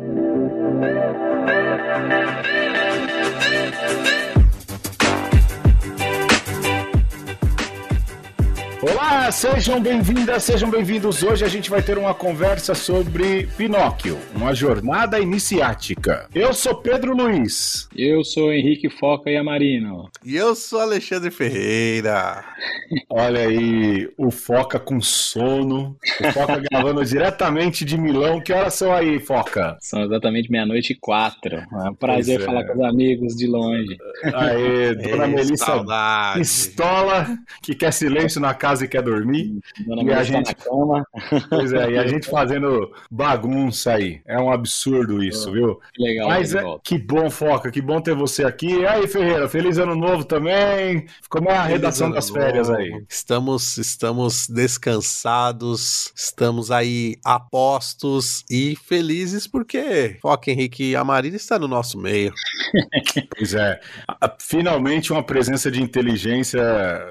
Thank you. Sejam bem-vindas, sejam bem-vindos. Hoje a gente vai ter uma conversa sobre Pinóquio, uma jornada iniciática. Eu sou Pedro Luiz. Eu sou Henrique Foca e Amarino. E eu sou Alexandre Ferreira. Olha aí, o Foca com sono. O Foca gravando diretamente de Milão. Que horas são aí, Foca? São exatamente meia-noite e quatro. É um prazer é. falar com os amigos de longe. Aê, dona Ei, Melissa saudade. pistola, que quer silêncio na casa e quer dormir. Dona E a gente- na cama. Pois é, e a gente fazendo bagunça aí. É um absurdo isso, viu? Que legal. Mas é, que bom, Foca, que bom ter você aqui. E aí, Ferreira, feliz ano novo também. Como é a redação das férias aí? Estamos, estamos descansados, estamos aí apostos e felizes porque Foca Henrique e a Marina está no nosso meio. Pois é, finalmente uma presença de inteligência,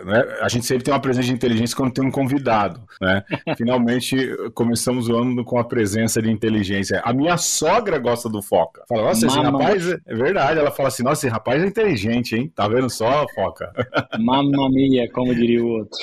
né? A gente sempre tem uma presença de inteligência quando tem um convidado, né? Finalmente começamos o ano com a presença de inteligência. A minha sogra gosta do Foca. Fala, nossa, esse Mamãe. rapaz é é verdade. Ela fala assim, nossa, esse rapaz é inteligente, hein? Tá vendo só, Foca? Mamma mia, como diria o outro.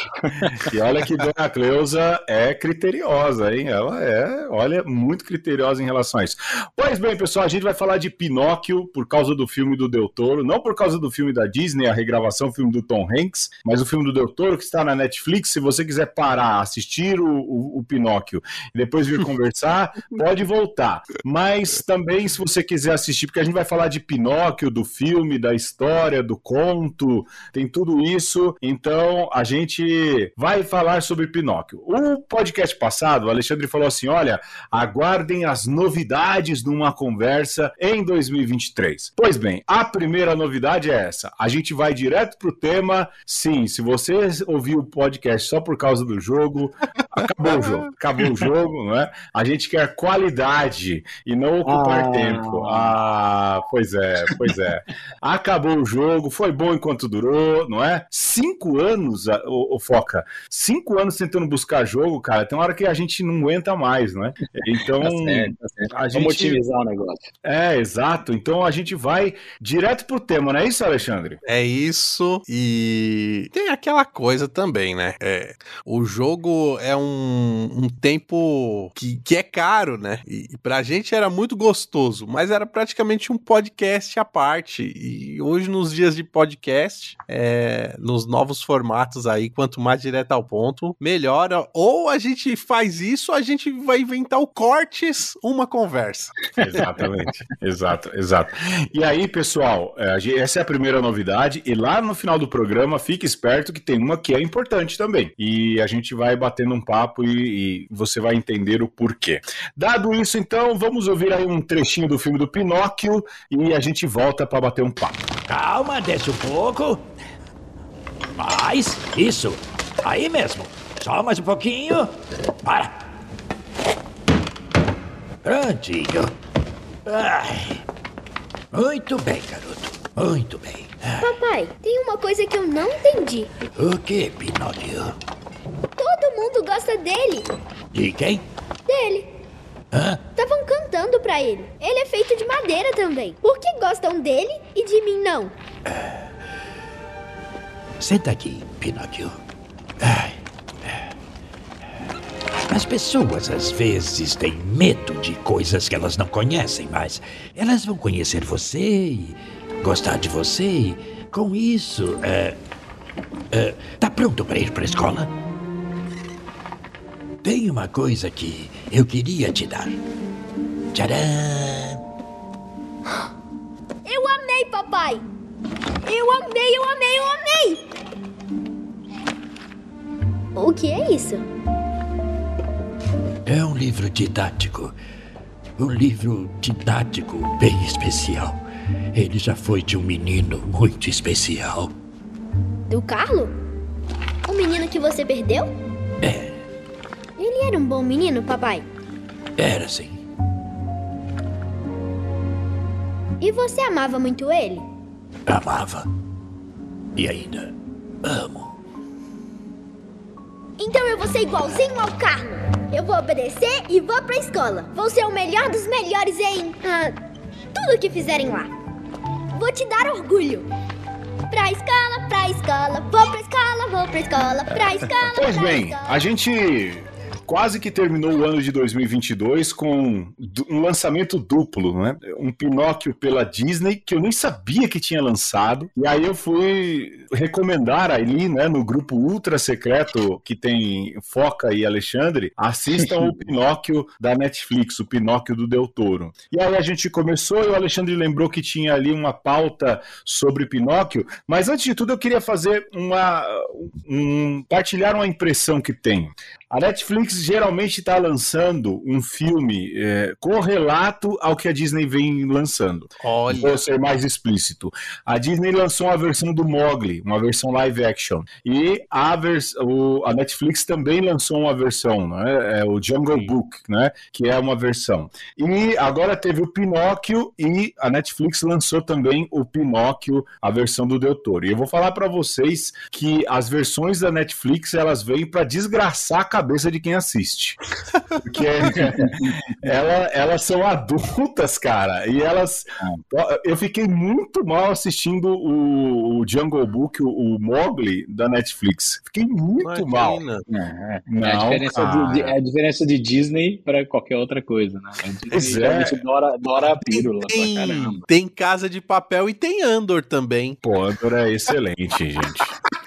E olha que Dona Cleusa é criteriosa, hein? Ela é, olha, muito criteriosa em relação a isso. Pois bem, pessoal, a gente vai falar de Pinóquio por causa do filme do Del Toro, não por causa do filme da Disney, a regravação, o filme do Tom Hanks, mas o filme do Del Toro que está na Netflix. Se você quiser parar, assistir o, o, o Pinóquio e depois vir conversar, pode voltar. Mas também, se você quiser assistir, porque a gente vai falar de Pinóquio, do filme, da história, do conto, tem tudo isso. Então, a gente vai falar sobre Pinóquio. O podcast passado, o Alexandre falou assim: olha, aguardem as novidades numa conversa em 2023. Pois bem, a primeira novidade é essa. A gente vai direto pro tema. Sim, se você ouviu o podcast só por causa do jogo, acabou o jogo. Acabou o jogo, não é? A gente quer qualidade e não ocupar Ah. tempo. Ah, pois é, pois é. Acabou o jogo, foi bom enquanto durou, não é? Cinco anos, o, Foca, cinco anos tentando buscar jogo, cara, tem uma hora que a gente não aguenta mais, não é? Então, Tá certo, tá certo. a Vamos gente. otimizar o negócio. É, exato. Então a gente vai direto pro tema, não é isso, Alexandre? É isso e tem aquela coisa também, né? É, o jogo é um, um tempo que, que é caro, né? E, e pra gente era muito gostoso, mas era praticamente um podcast à parte. E hoje, nos dias de podcast, é, nos novos formatos aí, quanto mais direto ao ponto, melhora. Ou a gente faz isso, ou a gente vai inventar o cortes, uma conversa. Exatamente. exato, exato. E aí, pessoal, é, essa é a primeira novidade. E lá no final do programa, fique esperto que tem uma que é importante também. E a gente vai batendo um papo e, e você vai entender o porquê. Dado isso, então, vamos ouvir aí um trechinho do filme do Pinóquio e a gente volta para bater um papo. Calma, desce um pouco. Mais, isso. Aí mesmo. Só mais um pouquinho. Para. Prontinho. Ai. Muito bem, garoto. Muito bem. Papai, tem uma coisa que eu não entendi. O que, Pinóquio? Todo mundo gosta dele. De quem? Dele. Hã? Estavam cantando pra ele. Ele é feito de madeira também. Por que gostam dele e de mim não? Senta aqui, Pinóquio. Ai. As pessoas às vezes têm medo de coisas que elas não conhecem, mas elas vão conhecer você e gostar de você e com isso. É, é, tá pronto para ir para a escola? Tem uma coisa que eu queria te dar. Tcharam! Eu amei, papai. Eu amei, eu amei, eu amei. O que é isso? É um livro didático. Um livro didático bem especial. Ele já foi de um menino muito especial. Do Carlo? O menino que você perdeu? É, Ele era um bom menino, papai. era assim. E você amava muito ele? Amava. E ainda amo. Então eu vou ser igualzinho ao Carlo. Eu vou obedecer e vou pra escola. Vou ser o melhor dos melhores em. ah, tudo que fizerem lá. Vou te dar orgulho. Pra escola, pra escola, vou pra escola, vou pra escola, pra escola. Pois pra bem, escola. a gente quase que terminou o ano de 2022 com um lançamento duplo, né? Um Pinóquio pela Disney que eu nem sabia que tinha lançado. E aí eu fui recomendar ali, né, no grupo ultra secreto que tem Foca e Alexandre, assistam o Pinóquio da Netflix, o Pinóquio do Del Toro. E aí a gente começou e o Alexandre lembrou que tinha ali uma pauta sobre Pinóquio, mas antes de tudo eu queria fazer uma um, partilhar uma impressão que tenho. A Netflix geralmente está lançando um filme é, correlato ao que a Disney vem lançando. Olha, Vou ser mais explícito. A Disney lançou uma versão do Mogli, uma versão live action. E a, vers o- a Netflix também lançou uma versão, né? É o Jungle Sim. Book, né? Que é uma versão. E agora teve o Pinóquio e a Netflix lançou também o Pinóquio, a versão do Del Toro. E eu vou falar para vocês que as versões da Netflix elas vêm para desgraçar a cabeça de quem assiste. Porque ela- elas são adultas, cara, e elas. Eu fiquei muito mal assistindo o, o Jungle Book, o, o Mogli da Netflix. Fiquei muito mal. imagina. É, é. Não, é, a diferença de, é a diferença de Disney pra qualquer outra coisa, né? A Disney Pois é. adora, adora a pílula pra Tem, caramba. tem Casa de Papel e tem Andor também. Pô, Andor é excelente, gente.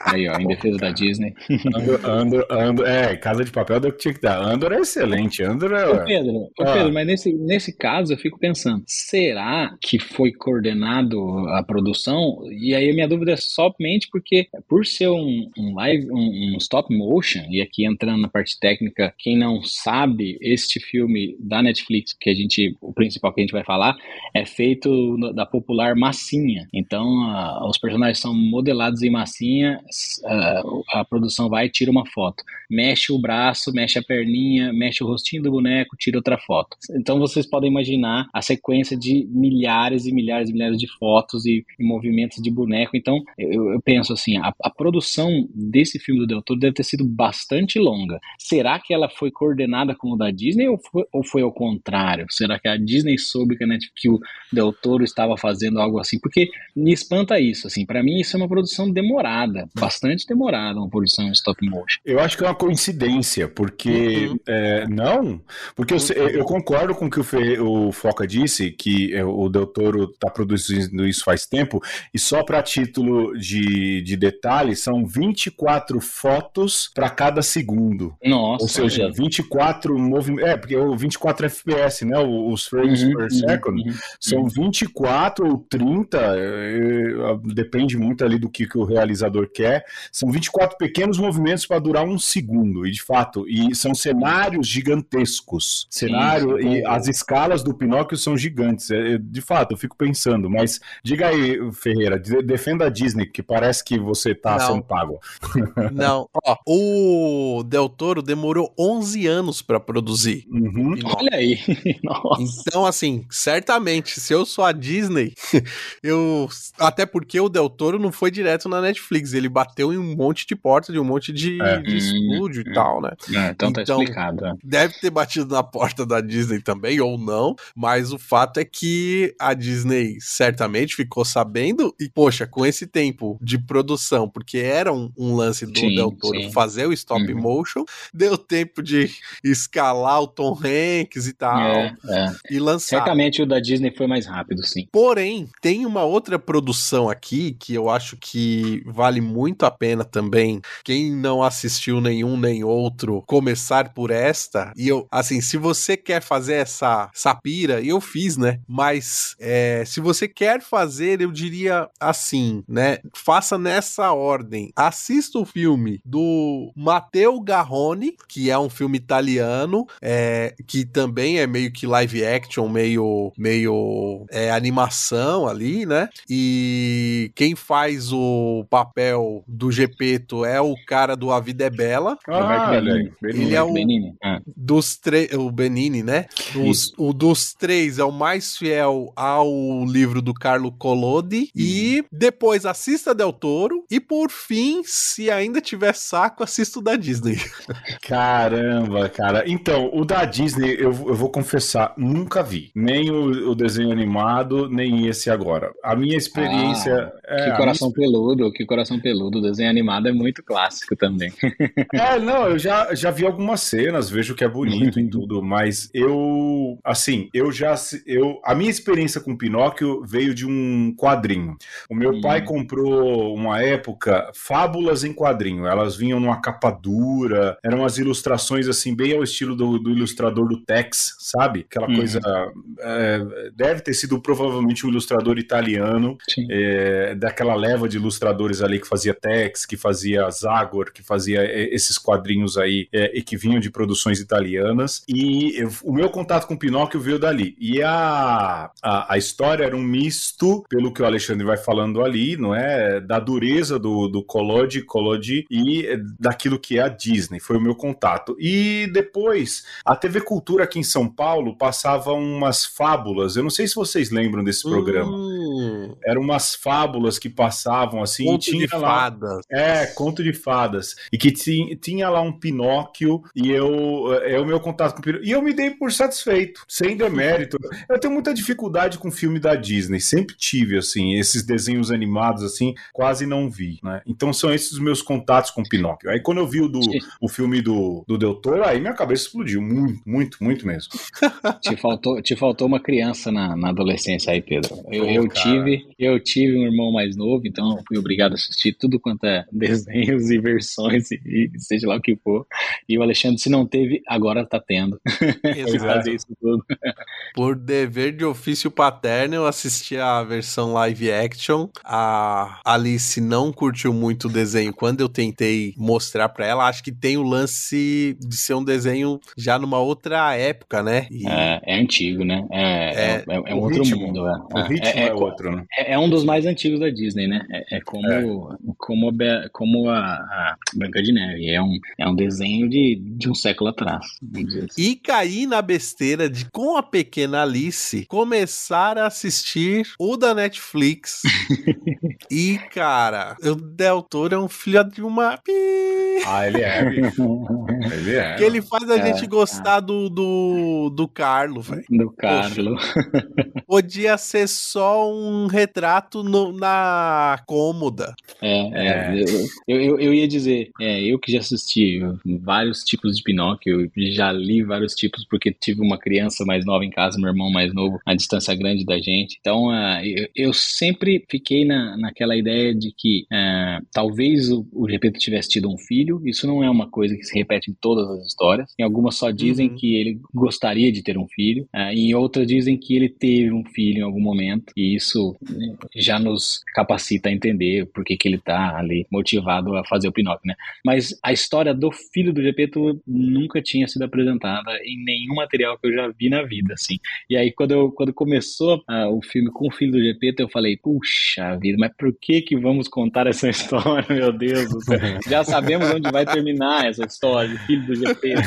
Aí, ó, em defesa da Disney. Andor, Andor, Andor, é, Casa de Papel do que tinha que dar. Andor é excelente. Andor Ô é. Pedro, ô Ah. Pedro, mas nesse, nesse caso eu fico pensando, será que foi coordenado a produção? E aí a minha dúvida é somente porque, por ser um, um live, um, um stop motion, e aqui entrando na parte técnica, quem não sabe, este filme da Netflix, que a gente, o principal que a gente vai falar, é feito da popular massinha. Então, a- os personagens são modelados em massinha, a, a produção vai e tira uma foto. Mexe o braço, mexe a perninha, mexe o rostinho do boneco, tira outra foto. Então, vocês podem imaginar a sequência de milhares e milhares e milhares de fotos e, e movimentos de boneco. Então, eu, eu penso assim, a, a produção desse filme do Del Toro deve ter sido bastante longa. Será que ela foi coordenada como da Disney ou foi, ou foi ao contrário? Será que a Disney soube que, Net- que o Del Toro estava fazendo algo assim? Porque me espanta isso, assim. Para mim, isso é uma produção demorada, bastante demorada, uma produção em stop motion. Eu acho que é uma coincidência, porque. Uhum. é, não, porque eu, sei- eu concordo com o que o, Fe- o Foca disse, que é, o Del Toro está produzindo isso faz tempo, e só para título de, de detalhe, são 24 fotos para cada segundo. Nossa, Ou seja, olha. 24 movimentos. É, porque o 24 FPS, né? Os frames Uhum, per uhum, second. uhum. São 24 ou 30, eh, depende muito ali do que, que o realizador quer. São 24 pequenos movimentos para durar um segundo, e de fato, e são cenários gigantescos. Cenário sim. e as escalas do Pinóquio são gigantes. É, é, de fato, eu fico pensando, mas diga aí, Ferreira, de- defenda a Disney, que parece que você tá Não. sendo pago. Não, ó, o Del Toro demorou 11 anos pra produzir. Uhum. Pinóquio. Olha aí. Nossa. Então, assim, certamente, se eu sou a Disney, eu. Até porque o Del Toro não foi direto na Netflix, ele bateu em um monte de portas de um monte de, É. de Hum, estúdio e hum. tal, né? É, então tá Então, explicado. é. Deve ter batido na porta da Disney também, ou não, mas o fato é que a Disney certamente ficou sabendo, e poxa, com esse tempo de produção, porque era um, um lance do Sim, Del Toro sim. fazer o stop Uhum. motion, deu tempo de escalar o Tom Hanks e tal, É, é. e lançar. Certamente o da Disney foi mais rápido, sim. Porém, tem uma outra produção aqui que eu acho que vale muito a pena também. Quem não assistiu nenhum nem outro, começar por esta. E eu, assim, se você quer fazer essa, essa pira, eu fiz, né? Mas é, se você quer fazer, eu diria assim, né? Faça nessa ordem. Assista o filme do Matteo Garrone, que é um filme italiano, é, que também é meio que live action, meio, meio é, animação ali, né? E quem faz o papel do Gepeto é o cara do A Vida é Bela. Ah, aí. Ele é o Benini. Ah. dos três, o Benini, né? Dos- o dos três é o mais fiel ao livro do Carlo Collodi e depois assista Del Toro e por fim, se ainda tiver saco, assista o da Disney. Caramba, cara. Então, o da Disney, eu, eu vou confessar, nunca vi. Nem o, o desenho animado, nem esse agora. A minha experiência. é, que coração peludo, que coração peludo. O desenho animado é muito clássico também. É, não, eu já, já vi algumas cenas, vejo que é bonito e tudo, mas eu, assim, eu já, eu, a minha experiência com Pinóquio veio de um quadrinho. O meu Hum. pai comprou, uma época, fábulas em quadrinho, elas vinham numa capa dura, eram umas ilustrações, assim, bem ao estilo do, do ilustrador do Tex, sabe? Aquela Uhum. coisa, é, deve ter sido provavelmente um ilustrador italiano, é, daquela leva de ilustradores ali que fazia Tex, que fazia Zagor, que fazia é, esses quadrinhos aí é, e que vinham de produções italianas. E eu- o meu contato com Pinóquio veio dali. E a, a, a história era um misto, pelo que o Alexandre vai falando ali, não é? Da dureza do, do Collodi, Collodi e é, daquilo que é a Disney. Foi o meu contato. E depois, a TV Cultura aqui em São Paulo passava umas fábulas. Eu não sei se vocês lembram desse programa. Hum, Eram umas fábulas que passavam assim, conto tinha lá. Fadas. É, conto de fadas. E que ti- tinha lá um Pinóquio, e eu. É o meu contato com o Pinóquio. E eu me dei por satisfeito, sem demérito. Eu tenho muita dificuldade com filme da Disney, sempre tive, assim, esses desenhos animados, assim, quase não vi, né? Então são esses os meus contatos com Pinóquio. Aí quando eu vi o, do, o filme do, do Del Toro, aí minha cabeça explodiu. Muito, muito, muito mesmo. Te faltou, te faltou uma criança na, na adolescência aí, Pedro. Eu, Pô, eu tive, eu tive um irmão mais novo, então eu fui obrigado a assistir tudo quanto é desenhos e versões e, e seja lá o que for. E o Alexandre, se não teve, agora tá tendo. Exato. fazer isso tudo. Por dever de ofício paterno, eu assisti a versão live action. A Alice não curtiu muito o desenho quando eu tentei mostrar pra ela. Acho que tem o lance de ser um desenho já numa outra época, né? E É, é antigo, né? É, é, é- é um o outro ritmo. mundo. É, O ritmo é, é, é, outro, né? é- é um dos mais antigos da Disney, né? É, é como, como, a, como a, a Branca de Neve. É um, é um desenho de, de um século atrás. assim. E caí na besteira de, com a pequena Alice, começar a assistir o da Netflix. e, cara, o Del Toro é um filho de uma. pi. Ah, ele é, bicho. Ele é. Que ele faz a É, gente gostar do, do, do Carlo, velho. Do Carlos. Podia ser só um retrato no- na cômoda. É, é, Eu, eu, eu ia dizer, é, eu que já assisti vários tipos de Pinóquio, eu já li vários tipos, porque tive uma criança mais nova em casa, meu irmão mais novo, a distância grande da gente. Então, ah, eu, eu sempre fiquei na, naquela ideia de que ah, talvez o, o Gepeto tivesse tido um filho, isso não é uma coisa que se repete em todas as histórias. Em algumas só dizem Uhum. que ele gostaria de ter um filho, ah, em outras dizem que ele teve um filho em algum momento, e isso né, já nos capacita a entender por que, que ele tá ali motivado a fazer o Pinóquio, né? Mas a história do filho do Gepeto nunca tinha sido apresentada em nenhum material que eu já vi na vida, assim. E aí, quando, eu, quando começou ah, o filme com o filho do Gepeto, eu falei, puxa vida, mas por que que vamos contar essa história, meu Deus do céu? Já sabemos onde vai terminar essa história do filho do Gepeto.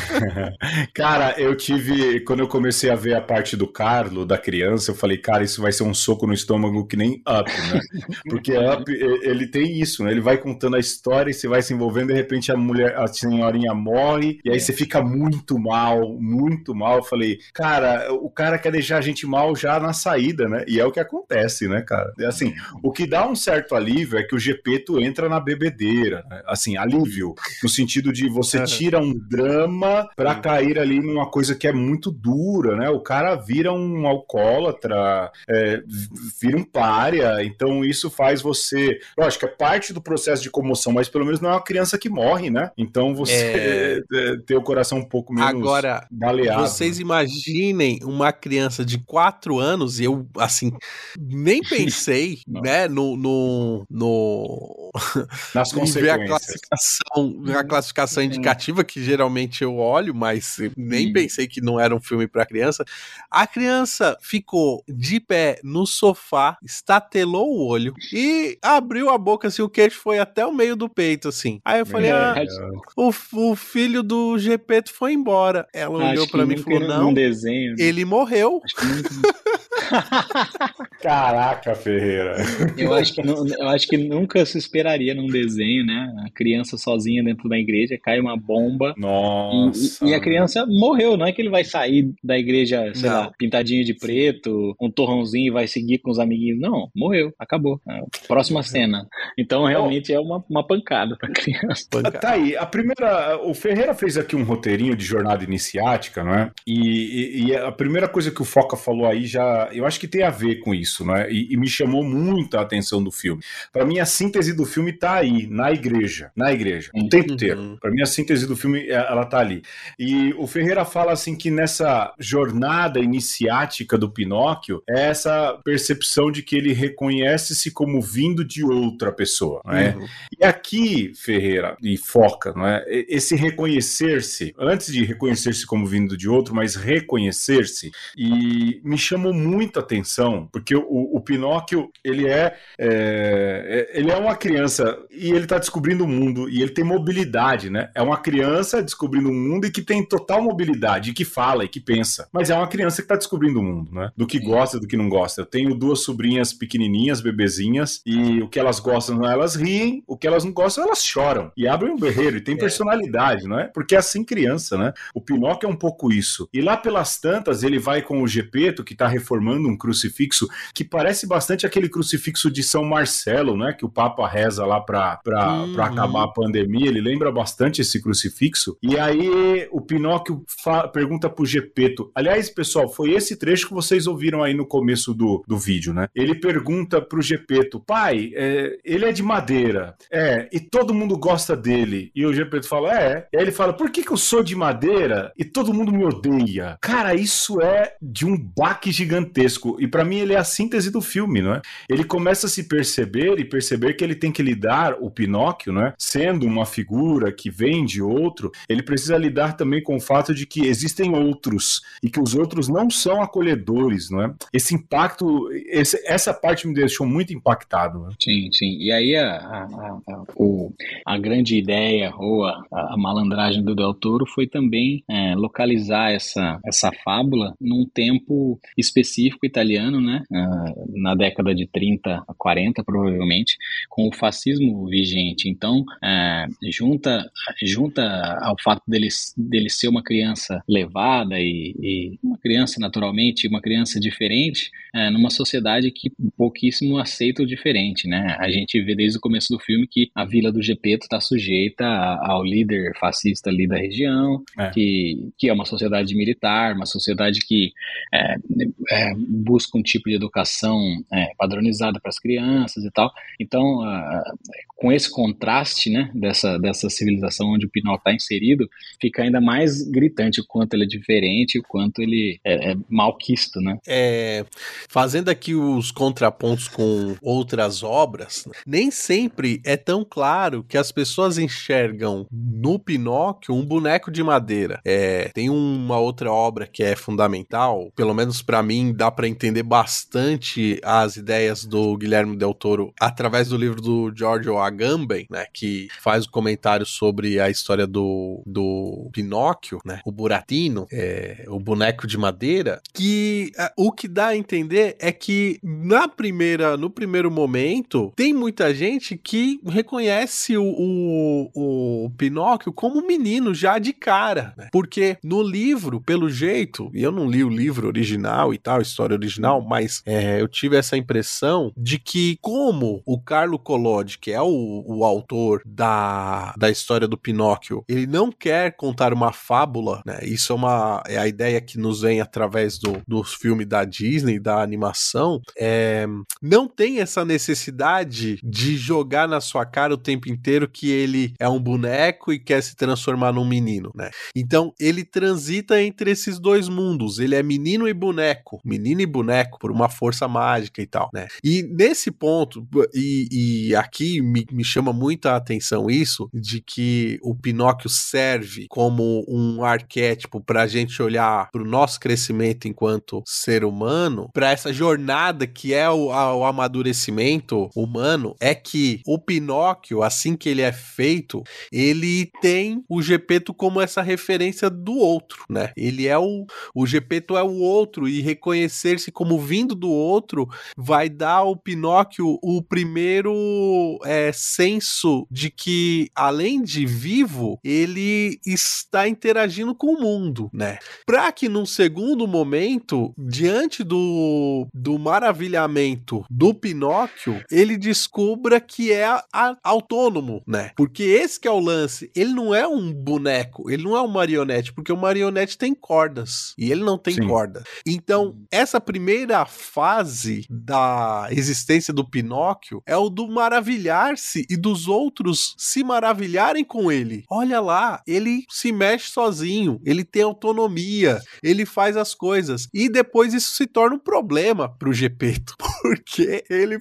Cara, eu tive. Quando eu comecei a ver a parte do Carlo, da criança, eu falei, cara, isso vai ser um soco no estômago que nem Up, né? Porque Up, ele tem isso, né? Ele vai contando a história e você vai se envolvendo, de repente a mulher, a senhorinha morre, e aí É. você fica muito mal, muito mal. Eu falei, cara, o cara quer deixar a gente mal já na saída, né? E é o que acontece, né, cara? É Assim, o que dá um certo alívio é que o Gepeto entra na bebedeira, né? assim, alívio, no sentido de você Aham. tira um drama pra Sim. cair ali numa coisa que é muito dura, né? O cara vira um alcoólatra, é, vira um pária, então isso faz você. Lógico, é parte do processo de comoção, mas pelo menos não é uma criança que morre, né? Então você é, ter o coração um pouco menos Agora, baleado. Vocês imaginem uma criança de 4 anos, e eu, assim, nem pensei, né, no, no, no Nas ver a classificação, a classificação indicativa, que geralmente eu olho, mas nem Hum. pensei que não era um filme pra criança. A criança ficou de pé no sofá, estatelou o olho e abriu a boca, assim, o queixo foi até o meio do peito, assim. Aí eu falei, É, ah, o, o filho do Gepeto foi embora. Ela olhou pra mim e falou, não, desenho. né? ele morreu. Caraca, Ferreira. Eu acho, que, eu acho que nunca se esperaria num desenho, né? A criança sozinha dentro da igreja, cai uma bomba. E, Nossa. e- e a criança morreu, não é que ele vai sair da igreja, sei Não. lá, pintadinho de preto, um torrãozinho e vai seguir com os amiguinhos. Não, morreu, acabou. Próxima cena. Então realmente é uma, uma pancada pra criança. Tá aí, a primeira. O Ferreira fez aqui um roteirinho de jornada iniciática, não é? E, e- e a primeira coisa que o Foca falou aí já. Eu acho que tem a ver com isso, não é? E, e me chamou muito a atenção do filme. Pra mim, a síntese do filme tá aí, na igreja. Na igreja. O tempo Uhum. inteiro. Pra mim, a síntese do filme, é- ela tá ali. E o Ferreira fala assim que nessa jornada iniciática do Pinóquio, é essa percepção de que ele reconhece-se como vindo de outra pessoa, não é? Uhum. E aqui, Ferreira e Foca, não é? Esse reconhecer-se, antes de reconhecer-se como vindo de outro, mas reconhecer-se, e me chamou muita atenção, porque o, o Pinóquio, ele é, é, é- ele é uma criança e ele está descobrindo o mundo, e ele tem mobilidade, né? É uma criança descobrindo o mundo e que tem total mobilidade, e que fala e que pensa. Mas é uma criança que está descobrindo o mundo, né? Do que gosta, do que não gosta. Eu tenho duas sobrinhas pequenininhas, bebezinhas, e o que elas gostam, elas riem, o que elas não gostam, elas choram. E abrem um berreiro, e tem personalidade, não é? Porque é assim criança, né? O Pinóquio é um pouco isso. E lá pelas tantas, ele vai com o Gepeto, que está reformando um crucifixo, que parece bastante aquele crucifixo de São Marcelo, né? Que o Papa reza lá para Uhum. acabar a pandemia. Ele lembra bastante esse crucifixo. E aí o Pinóquio pergunta pro Gepeto. Aliás, pessoal, foi esse trecho que vocês ouviram aí no começo do, do vídeo, né? Ele pergunta pro Gepeto, pai, é, ele é de madeira. É, e todo mundo gosta dele. E o Gepeto fala, é. E aí ele fala, por que, que eu sou de madeira e todo mundo me odeia? Cara, isso é de um baque gigantesco. E pra mim ele é a síntese do filme, não é? Ele começa a se perceber e perceber que ele tem que lidar, o Pinóquio, né? Sendo uma figura que vem de outro, ele precisa lidar também com o fato de que existem outros e que os outros não são acolhedores, não é? Esse impacto, esse- essa parte me deixou muito impactado. né? Sim, sim. E aí a, a, a, a- grande ideia ou a, a malandragem do Del Toro foi também é, localizar essa, essa fábula num tempo específico italiano, né? Ah, na década de 30 a 40, provavelmente, com o fascismo vigente. Então, é, junta, junta ao fato dele, dele ser uma criança levada e, e uma criança naturalmente, uma criança diferente, é, numa sociedade que pouquíssimo aceita o diferente, né? A gente vê desde o começo do filme que a vila do Gepeto está sujeita a- ao líder fascista ali da região, É. que, que é uma sociedade militar, uma sociedade que é, é, busca um tipo de educação é, padronizada para as crianças e tal. Então, ah, com esse contraste, né, dessa, dessa civilização onde o Pinóquio está inserido, fica ainda mais gritante o quanto ele é diferente, o quanto ele é, é malquisto, né? É, fazendo aqui os contrapontos com outras obras, nem sempre é tão claro que as pessoas enxergam no Pinóquio um boneco de madeira. É, tem uma outra obra que é fundamental, pelo menos pra mim dá pra entender bastante as ideias do Guilherme Del Toro através do livro do Giorgio Agamben, né, que faz o comentário sobre a história do, do Pinóquio, né, o Buratino, é, o boneco de madeira, que ah, o que dá a entender é que na primeira, no primeiro momento, tem muita gente que reconhece o, o, o Pinóquio como um menino já de cara, né? porque no livro, pelo jeito, e eu não li o livro original e tal, história original, mas é, eu tive essa impressão de que como o Carlo Collodi, que é o, o autor da, da história do Pinóquio, ele não quer contar uma fábula, né? Isso é uma é a ideia que nos vem através do, dos filmes da Disney, da animação, é, não tem essa necessidade de jogar na sua cara o tempo inteiro que ele é um boneco e quer se transformar num menino, né? Então ele transita entre esses dois mundos. Ele é menino e boneco, menino e boneco, por uma força mágica e tal, né? E nesse ponto, e, e aqui me, me chama muita atenção isso, de que o Pinóquio serve como um arquétipo para a gente olhar para o nosso crescimento enquanto ser humano, para essa jornada que é o, a, o amadurecimento humano, é que o Pinóquio, assim que ele é feito, ele tem o Gepeto como essa referência do outro, né? Ele é o, o Gepeto é o outro e reconhecer-se como vindo do outro vai dar ao Pinóquio o primeiro é, senso de que, além de vivo, ele está interagindo com o mundo, né? Para que num segundo momento, diante do, do maravilhamento do Pinóquio, ele descubra que é a, a, autônomo, né? Porque esse que é o lance. Ele não é um boneco, ele não é um marionete, porque o marionete tem cordas e ele não tem Sim. corda. Então, essa primeira fase da existência do Pinóquio é o do maravilhar-se e dos outros se maravilharem com ele. Olha lá, ele se mexe sozinho, ele tem autonomia, ele faz as coisas. E depois isso se torna um problema pro Gepeto, porque ele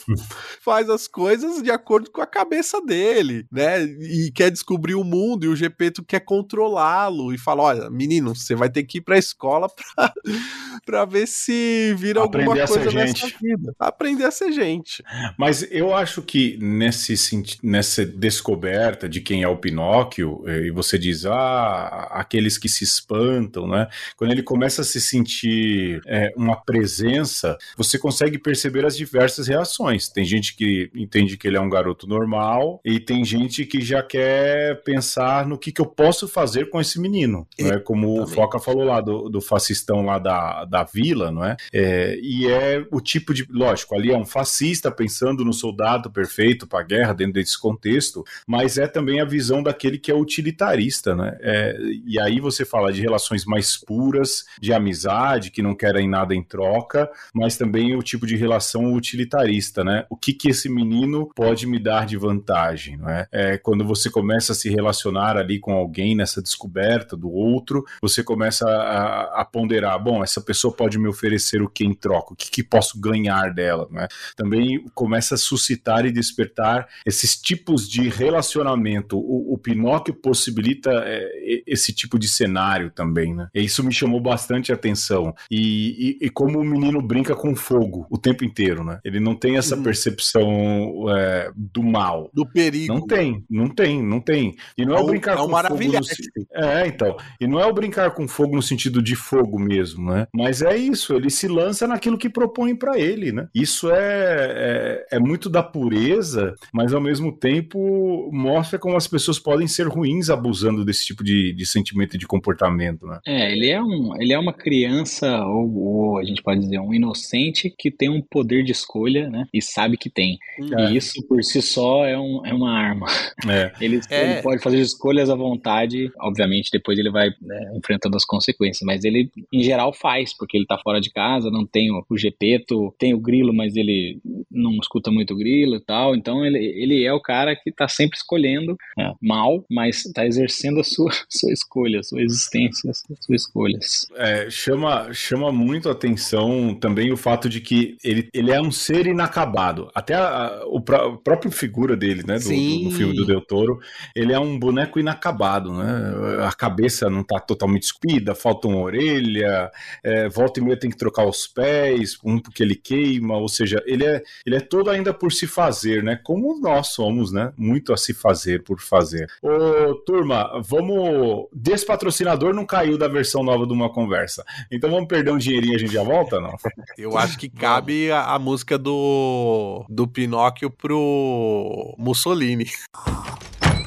faz as coisas de acordo com a cabeça dele, né? E quer descobrir o mundo e o Gepeto quer controlá-lo e fala: olha, menino, você vai ter que ir pra escola pra, pra ver se vira Aprender alguma coisa nessa vida. Aprender a ser gente. Mas eu acho que nesse, nessa descoberta de quem é o Pinóquio, eh, e você diz, ah, aqueles que se espantam, né? Quando ele começa a se sentir é, uma presença, você consegue perceber as diversas reações. Tem gente que entende que ele é um garoto normal, e tem gente que já quer pensar no que, que eu posso fazer com esse menino. Né? Como o Foca falou lá do, do fascistão lá da, da vila, não é? é? E é o tipo de. Lógico, ali é um fascista pensando no soldado perfeito para a guerra dentro desse contexto, mas é também a visão daquele que é utilitarista, né? É, e aí você fala de relações mais puras, de amizade, que não querem nada em troca, mas também o tipo de relação utilitarista, né? O que, que esse menino pode me dar de vantagem, não é? é quando você começa a se relacionar ali com alguém nessa descoberta do outro, você começa a, a ponderar, bom, essa pessoa pode me oferecer o que em troca, o que, que posso ganhar dela, né? Também começa a suscitar e despertar esses tipos de relacionamento. O, o Pinóquio possibilita é, esse tipo de cenário também, né? E isso me chamou bastante atenção. E, e, e, como o menino brinca com fogo o tempo inteiro, né? Ele não tem essa uhum. percepção é, do mal. Do perigo. Não tem, não tem, não tem. E não é, é o brincar é com fogo. No... É, então. E não é o brincar com fogo no sentido de fogo mesmo, né? Mas é isso, ele se lança naquilo que propõe para ele, né? Isso é, é, é muito da pureza, mas ao mesmo tempo mostra como as pessoas podem ser ruins abusando desse tipo de, de sentimento e de comportamento, né? É, ele é, um, ele é uma criança, ou, ou, a gente pode dizer, um inocente que tem um poder de escolha, né? E sabe que tem. É. E isso por si só é, um, é uma arma. É. Ele, é. ele pode fazer escolhas à vontade, obviamente depois ele vai né, enfrentando as consequências, mas ele em geral faz, porque ele tá fora de casa, não tem o, o Gepeto, tem o grilo, mas ele não escuta muito grilo e tal, então ele, ele é o cara que tá sempre escolhendo é. mal, mas tá exercendo a sua, sua escolha, a sua existência, as suas escolhas. É, chama, chama muito atenção também o fato de que ele, ele é um ser inacabado, até a, a, o, a própria figura dele, né, do, do, no filme do Del Toro, ele é um boneco inacabado, né, a cabeça não tá totalmente esculpida, falta uma orelha, é, volta e meia tem que trocar os pés, um porque ele queima, ou seja, ele é, ele é todo ainda por se fazer, né? Como nós somos, né? Muito a se fazer por fazer. Ô, turma, vamos. Desse patrocinador não caiu da versão nova de uma conversa. Então vamos perder um dinheirinho e a gente já volta, não? Eu acho que cabe a, a música do, do Pinóquio pro Mussolini.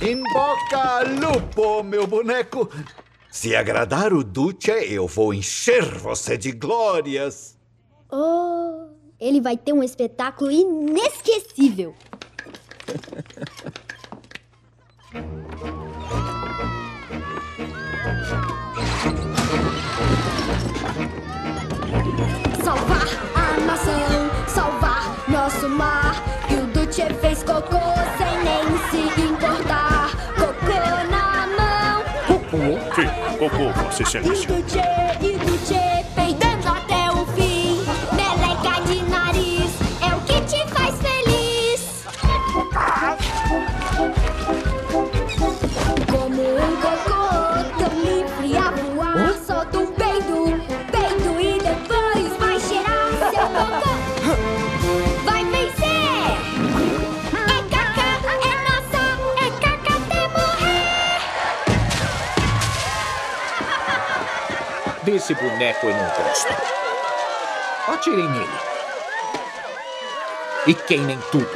Em boca lupo, meu boneco. Se agradar o Duce, eu vou encher você de glórias. Oh, ele vai ter um espetáculo inesquecível. Cocô? Sim, cocô, Esse boneco eu não gosto. Atirem nele. E queimem tudo.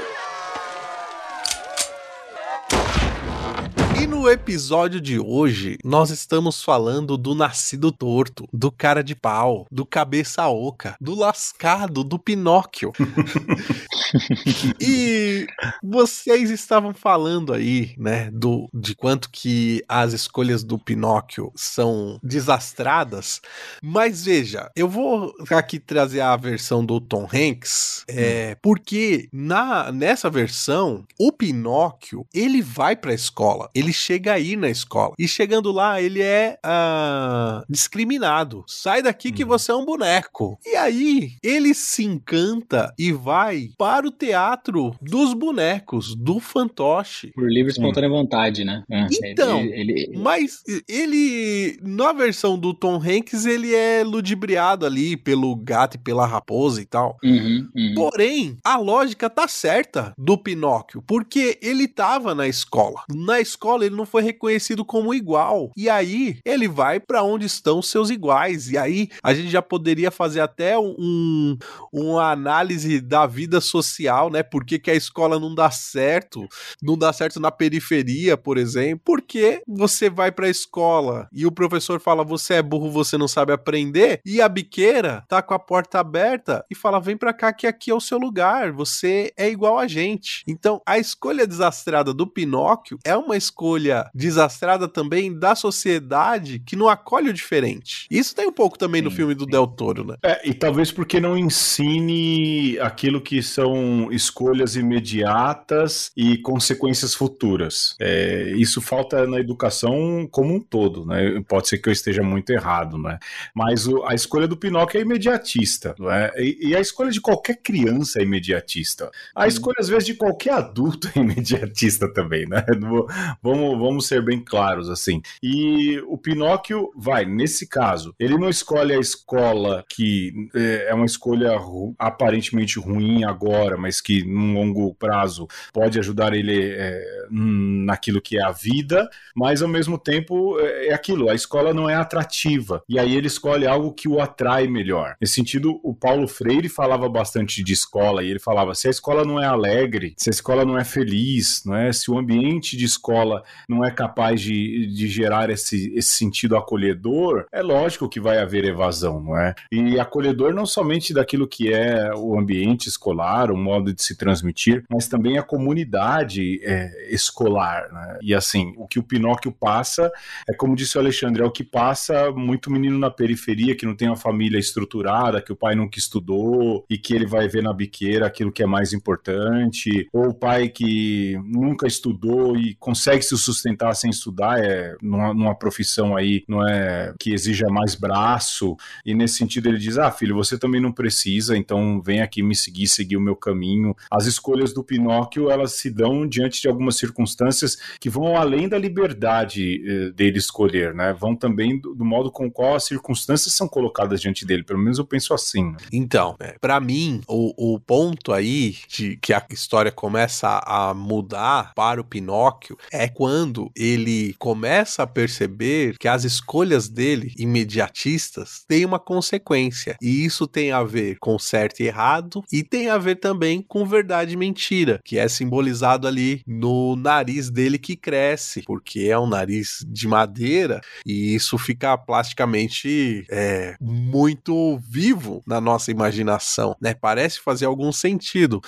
E no episódio de hoje, nós estamos falando do nascido torto, do cara de pau, do cabeça oca, do lascado, do Pinóquio. e vocês estavam falando aí, né, do de quanto que as escolhas do Pinóquio são desastradas, mas veja, eu vou aqui trazer a versão do Tom Hanks, é, porque na nessa versão o Pinóquio ele vai para a escola, ele chega aí na escola e chegando lá ele é ah, discriminado. Sai daqui que você é um boneco. E aí ele se encanta e vai para o teatro dos bonecos do fantoche. Por livre e espontânea vontade, né? É, Então, ele- ele- Mas ele, na versão do Tom Hanks, ele é ludibriado ali pelo gato e pela raposa e tal. Uhum, uhum. Porém, a lógica tá certa do Pinóquio, porque ele tava na escola. Na escola ele não foi reconhecido como igual. E aí ele vai pra onde estão seus iguais. E aí a gente já poderia fazer até um uma análise da vida social, né? Por que, que a escola não dá certo? Não dá certo na periferia, por exemplo. Porque você vai pra escola e o professor fala: "Você é burro, você não sabe aprender", e a biqueira tá com a porta aberta e fala: "Vem pra cá que aqui é o seu lugar, você é igual a gente". Então, a escolha desastrada do Pinóquio é uma escolha desastrada também da sociedade que não acolhe o diferente. Isso tem um pouco também no Sim, filme do Del Toro, né? É, e talvez porque não ensine aquilo que são escolhas imediatas e consequências futuras. É, isso falta na educação como um todo, né? Pode ser que eu esteja muito errado, né? Mas o- a escolha do Pinóquio é imediatista, não é? E, e a escolha de qualquer criança é imediatista. A escolha, às vezes, de qualquer adulto é imediatista também, né? Não- Vamos, vamos ser bem claros, assim. E o Pinóquio vai, nesse caso, ele não escolhe a escola que é, é uma escolha aparentemente ruim agora, mas que num longo prazo pode ajudar ele é, naquilo que é a vida, mas ao mesmo tempo é é aquilo, a escola não é atrativa. E aí ele escolhe algo que o atrai melhor. Nesse sentido, o Paulo Freire falava bastante de escola e ele falava: se a escola não é alegre, se a escola não é feliz, não é? se o ambiente de escola não é capaz de, de gerar esse, esse sentido acolhedor, é lógico que vai haver evasão, não é? E acolhedor não somente daquilo que é o ambiente escolar, o modo de se transmitir, mas também a comunidade é, escolar, né? E assim, o que o Pinóquio passa, é como disse o Alexandre, é o que passa muito menino na periferia, que não tem uma família estruturada, que o pai nunca estudou e que ele vai ver na biqueira aquilo que é mais importante, ou o pai que nunca estudou e consegue se sustentar sem estudar, é numa, numa profissão aí, não é que exija mais braço, e nesse sentido ele diz: Ah, filho, você também não precisa, então vem aqui me seguir, seguir o meu caminho. As escolhas do Pinóquio, elas se dão diante de algumas circunstâncias que vão além da liberdade eh, dele escolher, né? Vão também do, do modo com qual as circunstâncias são colocadas diante dele. Pelo menos eu penso assim. né? Então, é, para mim, o, o ponto aí de que a história começa a mudar para o Pinóquio é quando ele começa a perceber que as escolhas dele, imediatistas, têm uma consequência. E isso tem a ver com certo e errado, e tem a ver também com verdade e mentira, que é simbolizado ali no nariz dele que cresce, porque é um nariz de madeira, e isso fica plasticamente é, muito vivo na nossa imaginação, né? Parece fazer algum sentido.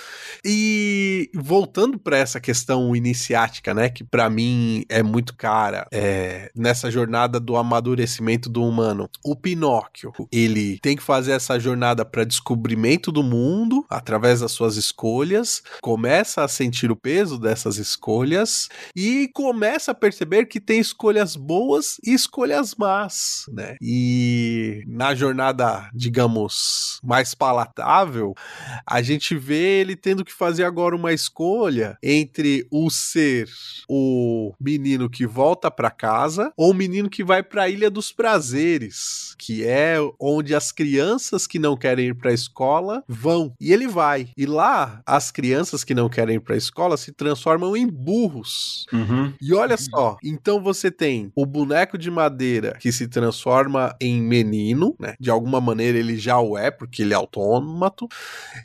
E voltando para essa questão iniciática, né, que para mim é muito cara, é, nessa jornada do amadurecimento do humano, o Pinóquio, ele tem que fazer essa jornada para descobrimento do mundo através das suas escolhas, começa a sentir o peso dessas escolhas e começa a perceber que tem escolhas boas e escolhas más, né? E na jornada, digamos, mais palatável, a gente vê ele tendo que fazer agora uma escolha entre o ser o menino que volta para casa ou um menino que vai para a Ilha dos Prazeres, que é onde as crianças que não querem ir para a escola vão. E ele vai. E lá, as crianças que não querem ir para a escola se transformam em burros. Uhum. E olha só, então você tem o boneco de madeira que se transforma em menino, né? De alguma maneira ele já o é, porque ele é autômato.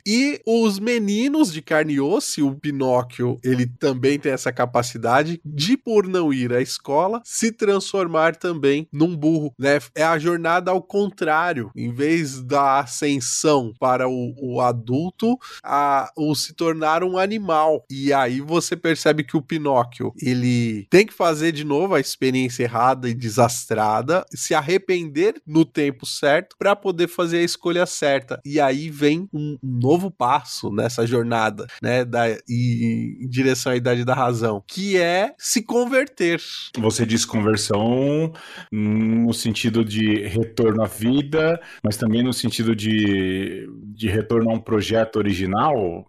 E os meninos de carne e osso, o Pinóquio, ele também tem essa capacidade de, por não ir à escola, se transformar também num burro, né? É a jornada ao contrário. Em vez da ascensão para o, o adulto, a, o se tornar um animal. E aí você percebe que o Pinóquio, ele tem que fazer de novo a experiência errada e desastrada, se arrepender no tempo certo para poder fazer a escolha certa. E aí vem um novo passo nessa jornada, né, da, e, em direção à idade da razão, que é se converter. Você diz conversão no sentido de retorno à vida, mas também no sentido de, de retorno a um projeto original?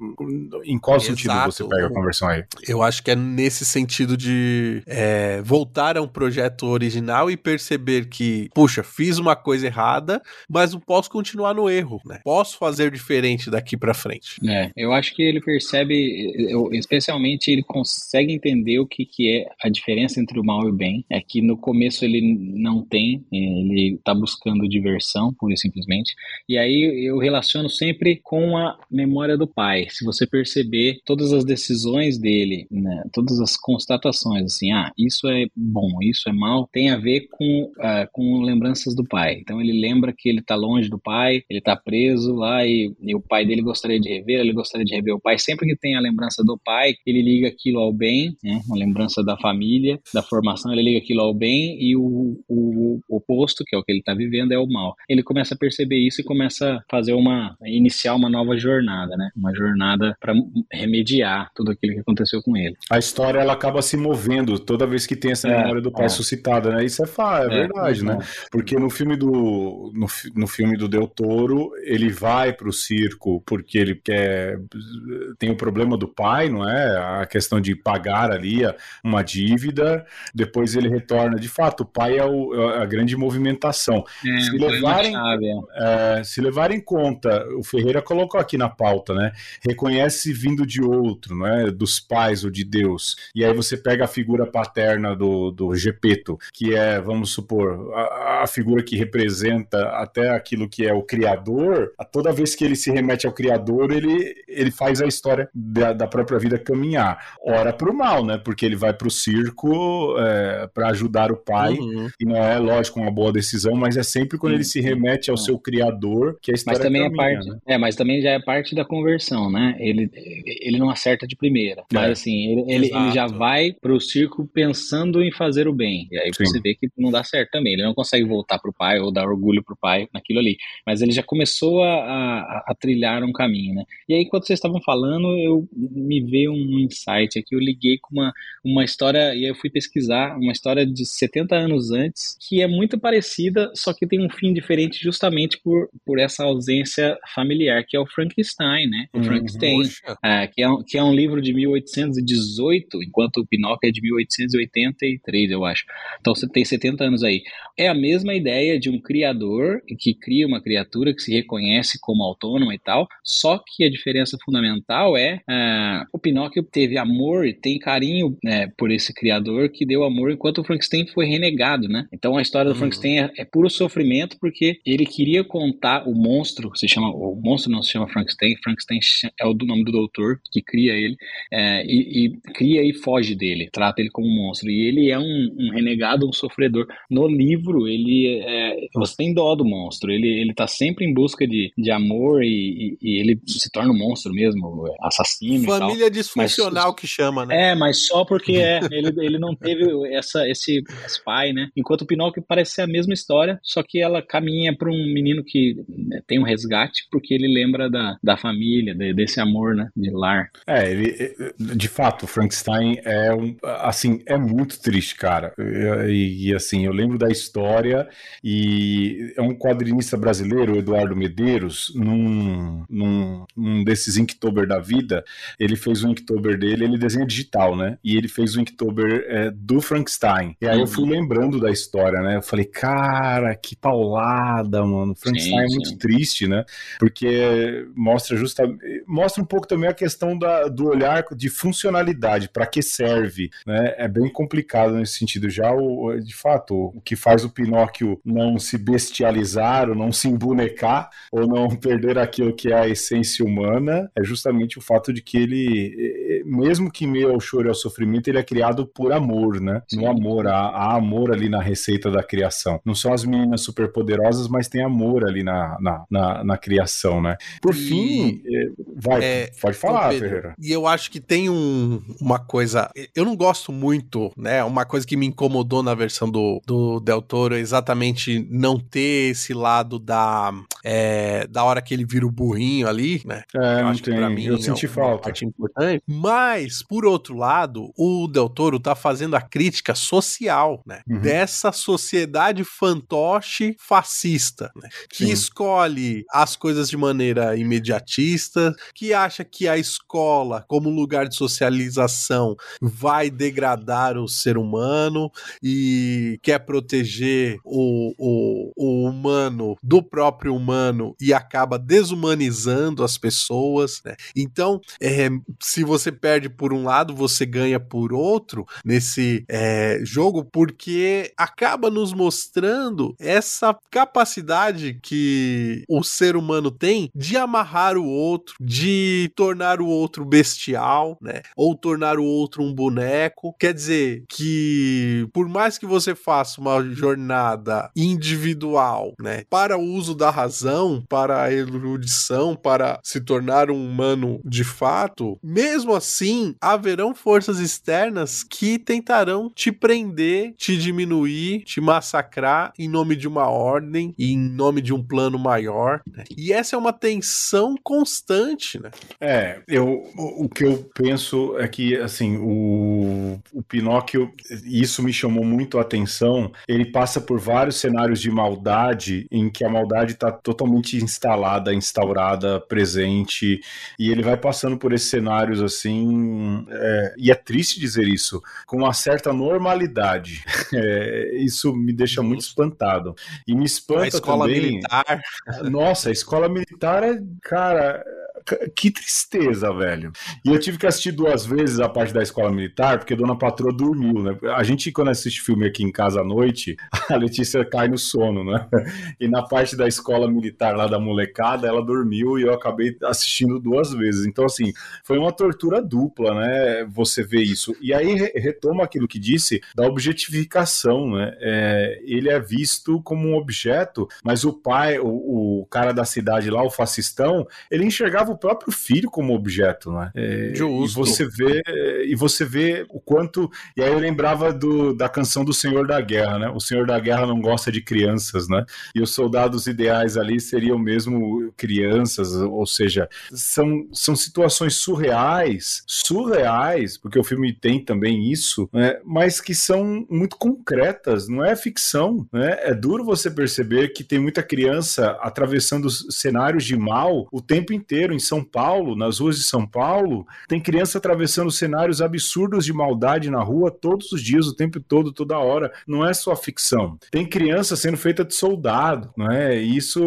Em qual Exato. sentido você pega a conversão aí? Eu acho que é nesse sentido de é, voltar a um projeto original e perceber que, puxa, fiz uma coisa errada, mas não posso continuar no erro, né? Posso fazer diferente daqui para frente. É, eu acho que ele percebe, eu, especialmente ele consegue entender o que, que é a diferença entre o mal e o bem. É que no começo ele não tem, ele tá buscando diversão, pura e simplesmente. E aí eu relaciono sempre com a memória do pai. Se você perceber todas as decisões dele, né, todas as constatações, assim, ah, isso é bom, isso é mal, tem a ver com, uh, com lembranças do pai. Então ele lembra que ele tá longe do pai, ele tá preso lá e, e o pai dele gostaria de rever, ele gostaria de rever o pai. Sempre que tem a lembrança do pai, ele liga aquilo ao bem, né, uma lembrança da família, da formação, ele liga aquilo ao bem e o, o, o oposto, que é o que ele tá vivendo, é o mal. Ele começa a perceber isso e começa a fazer uma, iniciar uma nova jornada, né, uma jornada para remediar tudo aquilo que aconteceu com ele. A história ela acaba se movendo toda vez que tem essa É, memória do pai é. suscitada, né? Isso é, fa é, É, verdade, né? Porque no filme do no, no filme do Del Toro, ele vai pro circo porque ele quer tem o problema do pai, não é? A questão de pagar ali a- uma dívida, depois ele retorna. De fato, o pai é, o- é a grande movimentação. É, Se levarem- é. É, se levar em conta, o Ferreira colocou aqui na pauta, né? Reconhece vindo de outro, né? Dos pais ou de Deus. E aí você pega a figura paterna do, do Gepeto, que é, vamos supor, a, a figura que representa até aquilo que é o Criador. A toda vez que ele se remete ao Criador, ele, ele faz a história da, da própria vida caminhar. Ora pro mal, né? Porque ele vai pro circo é, para ajudar o pai. Uhum. E não é, lógico, uma boa decisão, mas é sempre quando Sim, ele se remete ao É. seu criador que a Mas história também é parte, né? é, mas também já é parte da conversão, né? Ele, ele não acerta de primeira, mas É. assim, ele, ele, ele já vai pro circo pensando em fazer o bem. E aí Sim. você vê que não dá certo também. Ele não consegue voltar pro pai ou dar orgulho pro pai naquilo ali. Mas ele já começou a, a, a trilhar um caminho, né? E aí, quando vocês estavam falando, eu me veio um insight aqui. Eu liguei com uma, uma história, e aí eu fui pesquisar, uma história de 70 anos antes, que é muito parecida, só que tem um fim diferente justamente por, por essa ausência familiar, que é o Frankenstein, né? O Uhum. Frankenstein, é, que, é um, que é um livro de 1818, enquanto o Pinóquio é de 1883, eu acho. Então você tem 70 anos aí. É a mesma ideia de um criador que cria uma criatura que se reconhece como autônoma e tal, só que a diferença fundamental é ah, o Pinóquio teve amor e tem carinho né, por esse criador que deu amor, enquanto o Frankenstein foi renegado, né? Então a história do Uhum. Frankenstein é, é puro sofrimento porque ele queria contar o monstro, se chama o monstro não se chama Frankenstein, Frankenstein é o do nome do doutor que cria ele é, e, e cria e foge dele, trata ele como um monstro e ele é um, um renegado, um sofredor. No livro ele é, você tem dó do monstro, ele ele tá sempre em busca de, de amor e, e- e ele se torna um monstro mesmo, assassino e tal. Família disfuncional que chama, né? É, mas só porque é, ele, ele não teve essa, esse, esse pai, né? Enquanto o Pinóquio parece ser a mesma história, só que ela caminha para um menino que né, tem um resgate porque ele lembra da, da família, de- desse amor, né? De lar. É, ele, de fato, Frankenstein é um, assim, é muito triste, cara. E, e, assim, eu lembro da história e é um quadrinista brasileiro, Eduardo Medeiros, num, num, num desses Inktober da vida, ele fez o Inktober dele, ele desenha digital, né? E ele fez o Inktober Inktober é, do Frankenstein. E aí eu fui Uhum. lembrando da história, né? Eu falei, cara, que paulada, mano. Frankenstein é muito sim. triste, né? Porque mostra justamente. Mostra um pouco também a questão da, do olhar de funcionalidade, para que serve, né? É bem complicado nesse sentido. Já, o, de fato, o que faz o Pinóquio não se bestializar, ou não se embonecar, ou não perder aquilo que é a essência humana, é justamente o fato de que ele, mesmo que meio ao choro e ao sofrimento, ele é criado por amor, né? No amor, há, há amor ali na receita da criação. Não são as meninas superpoderosas, mas tem amor ali na, na, na, na criação, né? Por E- fim, eh, vai, É, pode falar, Pedro, Ferreira. E eu acho que tem um- uma coisa. Eu não gosto muito, né? Uma coisa que me incomodou na versão do, do Del Toro é exatamente não ter esse lado da. é, da hora que ele vira o burrinho ali, né? É, Eu não acho que pra mim eu é senti uma falta. parte importante. Mas, por outro lado, o Del Toro tá fazendo a crítica social, né? Uhum. Dessa sociedade fantoche fascista, né? Que Sim. escolhe as coisas de maneira imediatista, que acha que a escola, como lugar de socialização, vai degradar o ser humano e quer proteger o, o, o humano do próprio humano e acaba desumanizando as pessoas, né? Então, é, se você perde por um lado, você ganha por outro nesse é, jogo, porque acaba nos mostrando essa capacidade que o ser humano tem de amarrar o outro, de tornar o outro bestial, né? Ou tornar o outro um boneco. Quer dizer que por mais que você faça uma jornada individual, né, para o uso da razão, para a erudição, para se tornar um humano de fato, mesmo assim, haverão forças externas que tentarão te prender, te diminuir, te massacrar em nome de uma ordem e em nome de um plano maior. né? E essa é uma tensão constante, né? É, eu, o que eu penso é que, assim, o, o Pinóquio, isso me chamou muito a atenção, ele passa por vários cenários de maldade em que a maldade está totalmente instalada, instaurada, presente, e ele vai passando por esses cenários, assim, é, e é triste dizer isso, com uma certa normalidade. É, isso me deixa muito espantado. E me espanta A escola também... militar. Nossa, a escola militar é, cara, que tristeza, velho. E eu tive que assistir duas vezes a parte da escola militar, porque Dona Patroa dormiu, né? A gente, quando assiste filme aqui em casa à noite, a Letícia cai no sono, né? E na parte da escola militar lá da molecada, ela dormiu e eu acabei assistindo duas vezes. Então, assim, foi uma tortura dupla, né? Você vê isso. E aí re- retoma aquilo que disse da objetificação, né? É, ele é visto como um objeto, mas o pai, o, o cara da cidade lá, o fascistão, ele enxergava o próprio filho como objeto, né? É, Justo. E você vê, e você vê o quanto. E aí eu lembrava do, da canção do Senhor da Guerra, né? O Senhor da Guerra não gosta de crianças, né? E os soldados ideais ali seriam mesmo crianças, ou seja, são, são situações surreais, surreais, porque o filme tem também isso, né? Mas que são muito concretas, não é ficção, né? É duro você perceber que tem muita criança atravessando cenários de mal o tempo inteiro em São Paulo, nas ruas de São Paulo, tem criança atravessando cenários absurdos de maldade na rua todos os dias, o tempo todo, toda hora. Não é só ficção. Tem criança sendo feita de soldado, não é? Isso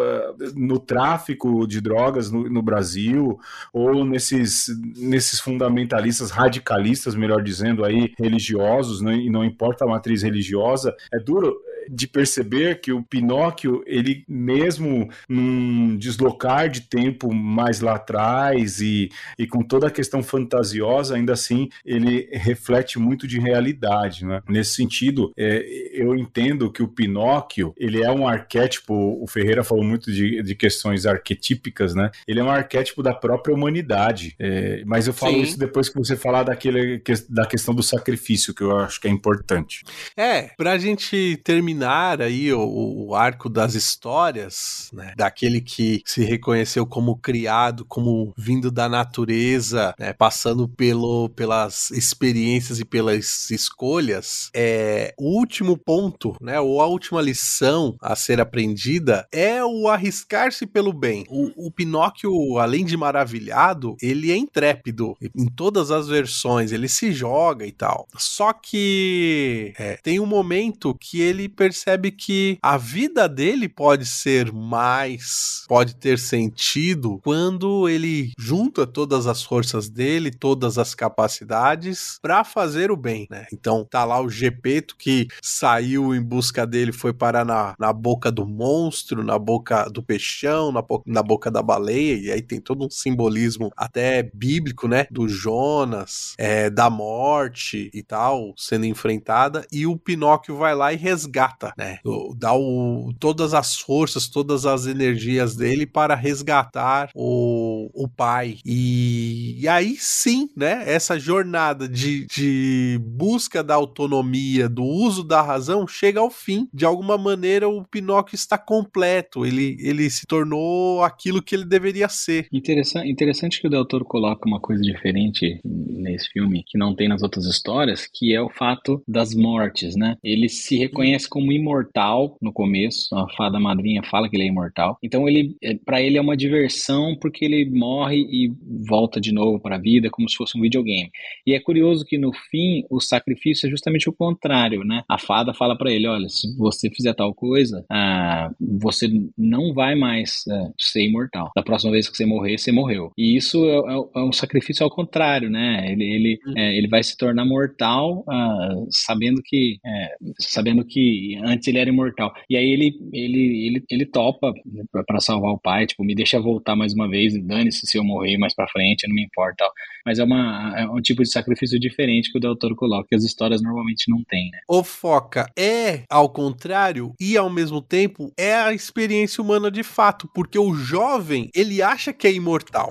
eh, no tráfico de drogas no, no Brasil ou nesses, nesses fundamentalistas radicalistas, melhor dizendo, aí religiosos, né? e não importa a matriz religiosa, é duro de perceber que o Pinóquio, ele mesmo num deslocar de tempo mais lá atrás e, e com toda a questão fantasiosa, ainda assim ele reflete muito de realidade, né? Nesse sentido, é, eu entendo que o Pinóquio, ele é um arquétipo, o Ferreira falou muito de, de questões arquetípicas, né? Ele é um arquétipo da própria humanidade, é, mas eu falo Sim. isso depois que você falar daquele, que- da questão do sacrifício, que eu acho que é importante. É, pra gente terminar terminar aí o, o arco das histórias, né, daquele que se reconheceu como criado, como vindo da natureza, né, passando pelo, pelas experiências e pelas escolhas, é o último ponto, né, ou a última lição a ser aprendida é o arriscar-se pelo bem. O, o Pinóquio, além de maravilhado, ele é intrépido em todas as versões, ele se joga e tal. Só que é, tem um momento que ele percebe que a vida dele pode ser mais, pode ter sentido quando ele junta todas as forças dele, todas as capacidades para fazer o bem, né? Então tá lá o Gepeto que saiu em busca dele, foi parar na, na boca do monstro, na boca do peixão, na, na boca da baleia, e aí tem todo um simbolismo até bíblico, né? Do Jonas, é, da morte e tal, sendo enfrentada, e o Pinóquio vai lá e resgata, né? Dá o, todas as forças, todas as energias dele para resgatar o, o pai. E, e aí sim, né? Essa jornada de, de busca da autonomia, do uso da razão, chega ao fim. De alguma maneira, o Pinóquio está completo. Ele, ele se tornou aquilo que ele deveria ser. Interessante, interessante que o Del Toro coloca uma coisa diferente nesse filme que não tem nas outras histórias, que é o fato das mortes, né? Ele se reconhece como imortal no começo, a fada madrinha fala que ele é imortal. Então ele, é, para ele é uma diversão porque ele morre e volta de novo para a vida como se fosse um videogame. E é curioso que no fim o sacrifício é justamente o contrário, né? A fada fala para ele, olha, se você fizer tal coisa, ah, você não vai mais é, ser imortal. Da próxima vez que você morrer, você morreu. E isso é, é, é um sacrifício ao contrário, né? Ele, ele, é, ele vai se tornar mortal uh, sabendo que é, sabendo que antes ele era imortal. E aí ele ele ele, ele topa para salvar o pai, tipo, me deixa voltar mais uma vez, dane-se se eu morrer mais para frente, não me importa. Mas é, uma, é um tipo de sacrifício diferente que o Del Toro coloca, que as histórias normalmente não têm, né? O Foca é ao contrário e ao mesmo tempo é a experiência humana de fato, porque o jovem, ele acha que é imortal.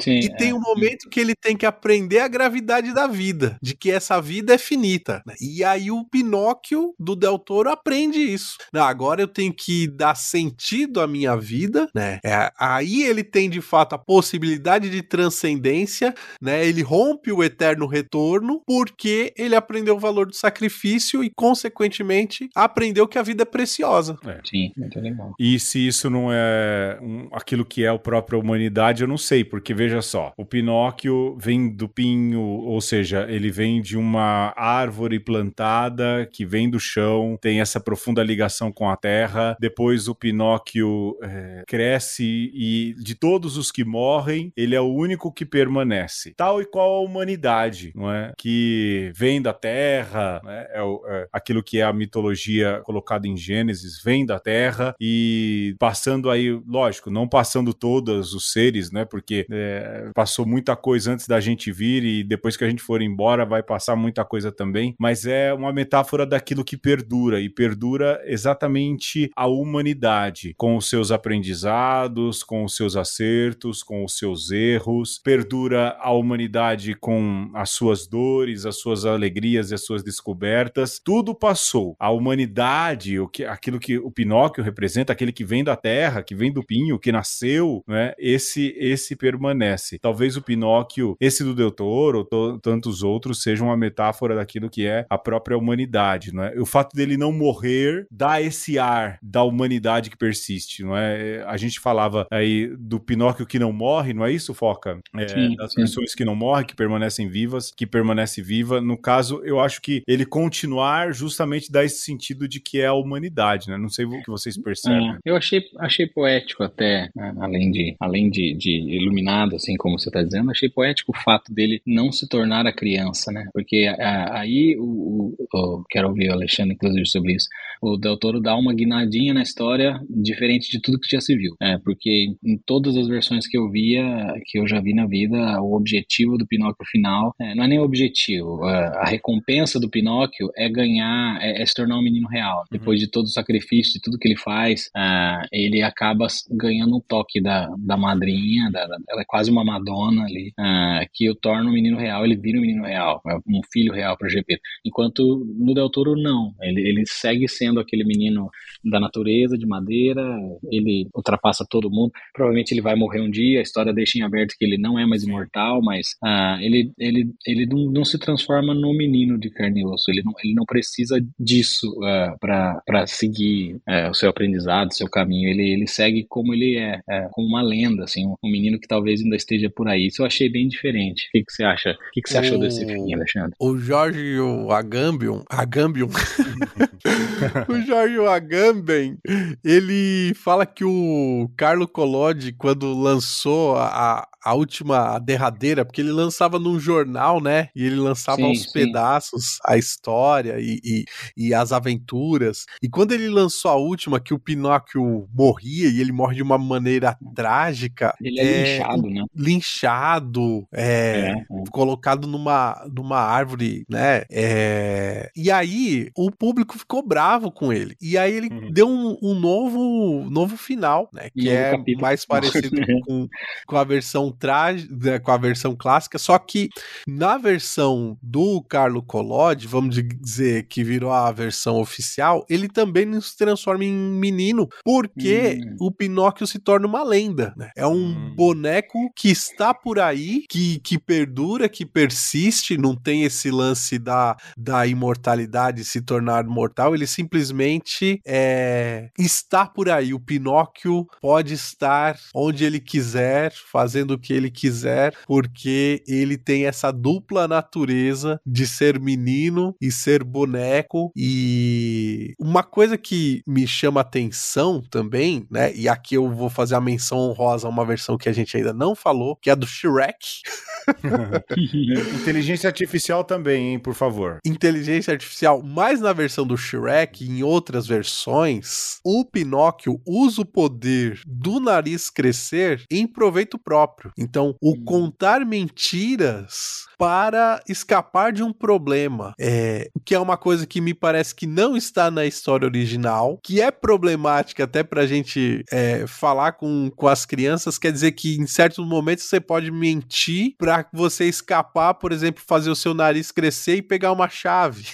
Sim, e tem é. um momento que ele tem que aprender a gravidade da vida, de que essa vida é finita. Né? E aí o Pinóquio do Del Toro aprende isso. Não, agora eu tenho que dar sentido à minha vida, né? É, aí ele tem de fato a possibilidade de transcendência, né? Ele rompe o eterno retorno porque ele aprendeu o valor do sacrifício e consequentemente aprendeu que a vida é preciosa. É. Sim, muito legal. E se isso não é um, aquilo que é a própria humanidade, eu não sei, porque veja só, o Pinóquio vem do pinho, ou seja, ele vem de uma árvore plantada que vem do chão, tem essa profunda ligação com a terra. Depois o Pinóquio é, cresce e de todos os que morrem, ele é o único que permanece. Tal e qual a humanidade, não é? Que vem da terra, né? é, o, é aquilo que é a mitologia colocada em Gênesis, vem da terra e passando aí, lógico, não passando todos os seres, né? Porque é, passou muita coisa antes da gente vir e depois que a gente for embora vai passar muita coisa também, mas é uma metáfora daquilo que perdura e perdura exatamente a humanidade, com os seus aprendizados, com os seus acertos, com os seus erros, perdura a humanidade com as suas dores, as suas alegrias e as suas descobertas. Tudo passou. A humanidade, o que, aquilo que o Pinóquio representa, aquele que vem da terra, que vem do pinho, que nasceu, né? Esse esse permanece. Talvez o Pinóquio, esse do Del Toro, ou tantos outros, sejam uma metáfora daquilo que é a própria humanidade, não é? O fato dele não morrer dá esse ar da humanidade que persiste, não é? A gente falava aí do Pinóquio que não morre, não é isso, Foca? É, sim, das sim. pessoas que não morrem, que permanecem vivas, que permanece viva. No caso, eu acho que ele continuar justamente dá esse sentido de que é a humanidade, né? Não sei o que vocês percebem. É, eu achei, achei poético até, né? além de além de, de iluminado, assim como você está dizendo, achei poético o fato dele não se tornar a criança, né? Porque a, aí o, o, o, quero ouvir o Alexandre inclusive sobre isso. O Del Toro dá uma guinadinha na história diferente de tudo que já se viu, é porque em todas as versões que eu via, que eu já vi na vida, o objetivo do Pinóquio final é, não é nem o objetivo, a, a recompensa do Pinóquio é ganhar, é, é, se tornar um menino real. Uhum. Depois de todo o sacrifício, de tudo que ele faz, uh, ele acaba ganhando um toque da, da madrinha, da, da, ela é quase uma Madonna ali, uh, que o torna um menino real, ele vira um menino real, é um filho real para GP. Enquanto no Del Toro, não. Ele, ele segue sendo aquele menino da natureza, de madeira, ele ultrapassa todo mundo. Provavelmente ele vai morrer um dia, a história deixa em aberto que ele não é mais imortal, mas ah, ele, ele, ele não, não, se transforma no menino de carne e osso, ele não, ele não precisa disso uh, para seguir uh, o seu aprendizado, o seu caminho, ele, ele segue como ele é, uh, como uma lenda, assim, um menino que talvez ainda esteja por aí. Isso eu achei bem diferente. O que, que você acha? O que, que você o, achou desse fim, Alexandre? O Jorge o Agambion, Agambion, o Jorge Agamben, ele fala que o Carlo Collodi, quando lançou a, a última, a derradeira, porque ele lançava num jornal, né? E ele lançava sim, aos sim. pedaços a história e, e, e, as aventuras. E quando ele lançou a última, que o Pinóquio morria e ele morre de uma maneira trágica. Ele é, é linchado, né? Linchado, é, é, é. colocado numa, numa árvore, né? É, e aí o público ficou bravo com ele. E aí ele uhum. deu um, um, novo, novo final, né? Que é capítulo. mais parecido com, com a versão traje, né, com a versão clássica, só que na versão do Carlo Collodi, vamos dizer que virou a versão oficial, ele também não se transforma em menino, porque hum. o Pinóquio se torna uma lenda, né? É um hum. boneco que está por aí, que, que perdura, que persiste, não tem esse lance da, da imortalidade se tornar mortal, ele simplesmente é, está por aí. O Pinóquio pode estar onde ele quiser, fazendo que ele quiser, porque ele tem essa dupla natureza de ser menino e ser boneco. E uma coisa que me chama atenção também, né? E aqui eu vou fazer a menção honrosa a uma versão que a gente ainda não falou, que é a do Shrek. Inteligência artificial também, hein, por favor. Inteligência artificial, mas na versão do Shrek, em outras versões, o Pinóquio usa o poder do nariz crescer em proveito próprio. Então, o hum. contar mentiras para escapar de um problema, é, que é uma coisa que me parece que não está na história original, que é problemática até para a gente é, falar com, com as crianças, quer dizer que em certos momentos você pode mentir para você escapar, por exemplo, fazer o seu nariz crescer e pegar uma chave.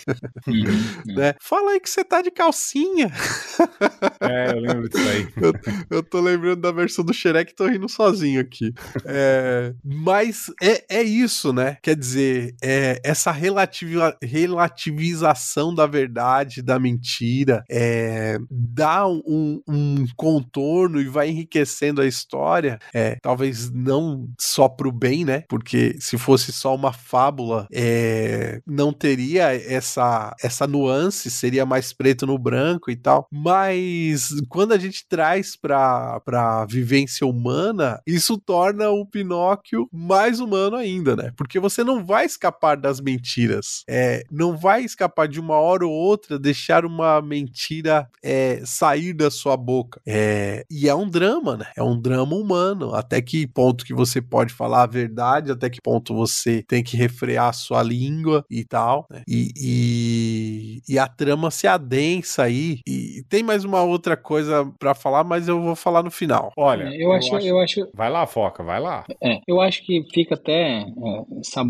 Uhum, né? Fala aí que você tá de calcinha. É, eu lembro disso aí. eu, eu tô lembrando da versão do Shrek e tô rindo sozinho aqui. É, mas é, é isso, né? Quer dizer, é, essa relativa, relativização da verdade, da mentira, é, dá um, um, contorno e vai enriquecendo a história. É, talvez não só pro bem, né? Porque se fosse só uma fábula, é, não teria essa, essa nuance, seria mais preto no branco e tal. Mas quando a gente traz pra, pra vivência humana, isso torna o Pinóquio mais humano ainda, né? Porque você não vai escapar das mentiras. É, não vai escapar de uma hora ou outra deixar uma mentira é, sair da sua boca. É, e é um drama, né? É um drama humano. Até que ponto que você pode falar a verdade, até que ponto você tem que refrear a sua língua e tal. Né? E, e, e, a trama se adensa aí. E tem mais uma outra coisa para falar, mas eu vou falar no final. Olha, eu, eu acho, acho, eu acho. Vai lá, foca, vai lá. É, eu acho que fica até é,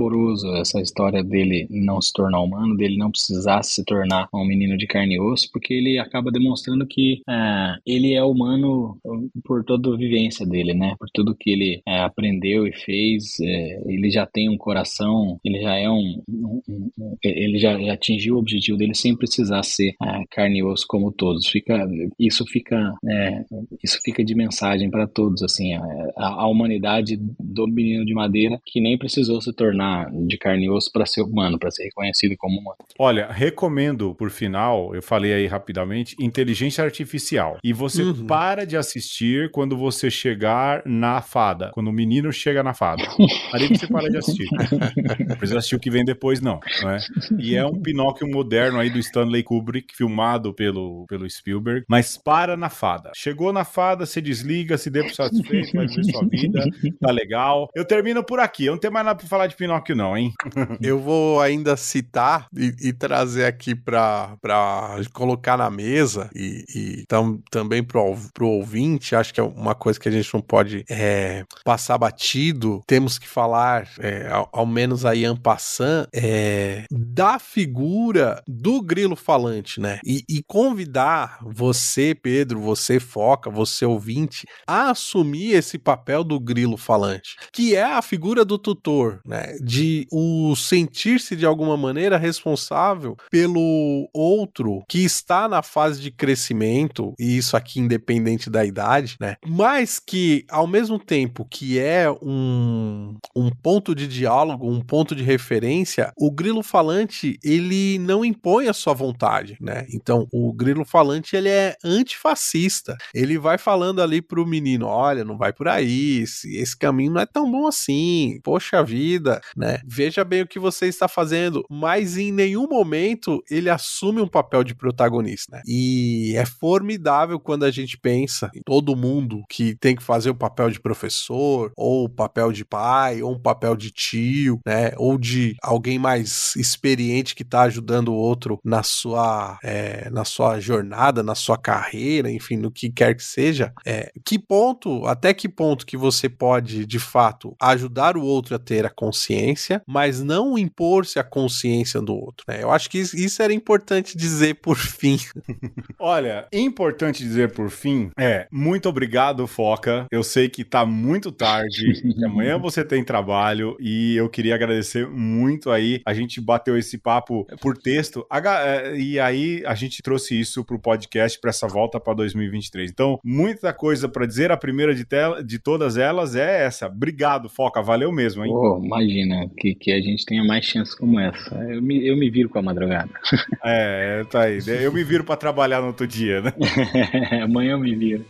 saboroso essa história dele não se tornar humano, dele não precisar se tornar um menino de carne e osso, porque ele acaba demonstrando que é, ele é humano por toda a vivência dele, né? Por tudo que ele é, aprendeu e fez, é, ele já tem um coração, ele já é um, um, um ele já, já, atingiu o objetivo dele sem precisar ser é, carne e osso como todos. Fica, isso fica, é, isso fica de mensagem para todos, assim, a, a humanidade do menino de madeira que nem precisou se tornar de carne e osso para ser humano, para ser reconhecido como humano. Olha, recomendo por final, eu falei aí rapidamente, inteligência artificial. E você uhum. para de assistir quando você chegar na fada, quando o menino chega na fada. Ali você para de assistir. Não precisa assistir o que vem depois, não, não é? E é um Pinóquio moderno aí do Stanley Kubrick, filmado pelo, pelo Spielberg, mas para na fada. Chegou na fada, se desliga, se dê por satisfeito, vai viver sua vida, tá legal. Eu termino por aqui, eu não tenho mais nada pra falar de Pinóquio não, hein? eu vou ainda citar e, e trazer aqui pra colocar na mesa e, e tam, também pro, pro ouvinte, acho que é uma coisa que a gente não pode é, passar batido, temos que falar falar, é, ao, ao, menos aí en passant, é, da figura do grilo falante, né? E, e convidar você, Pedro, você, Foca, você ouvinte, a assumir esse papel do grilo falante, que é a figura do tutor, né? De o sentir-se de alguma maneira responsável pelo outro que está na fase de crescimento, e isso aqui independente da idade, né? Mas que ao mesmo tempo que é um, um ponto de diálogo, um ponto de referência, o grilo falante ele não impõe a sua vontade, né? Então o grilo falante ele é antifascista. Ele vai falando ali pro menino, olha, não vai por aí, esse, esse caminho não é tão bom assim. Poxa vida, né? Veja bem o que você está fazendo, mas em nenhum momento ele assume um papel de protagonista. Né? E é formidável quando a gente pensa em todo mundo que tem que fazer o papel de professor, ou o papel de pai, ou um papel de tio, né? Ou de alguém mais experiente que está ajudando o outro na sua, é, na sua jornada, na sua carreira, enfim, no que quer que seja. É, que ponto, até que ponto que você pode, de fato, ajudar o outro a ter a consciência, mas não impor-se a consciência do outro, né? Eu acho que isso era importante dizer por fim. Olha, importante dizer por fim é muito obrigado, Foca. Eu sei que tá muito tarde, amanhã você tem trabalho e eu queria agradecer muito aí. A gente bateu esse papo por texto é, e aí a gente trouxe isso pro podcast para essa volta para 2023. Então, muita coisa para dizer. A primeira de, tela, de todas elas é essa. Obrigado, Foca. Valeu mesmo, hein? Oh, imagina que, que a gente tenha mais chances como essa. Eu me, eu me viro com a madrugada. É, tá aí. Eu me viro para trabalhar no outro dia, né? Amanhã eu me viro.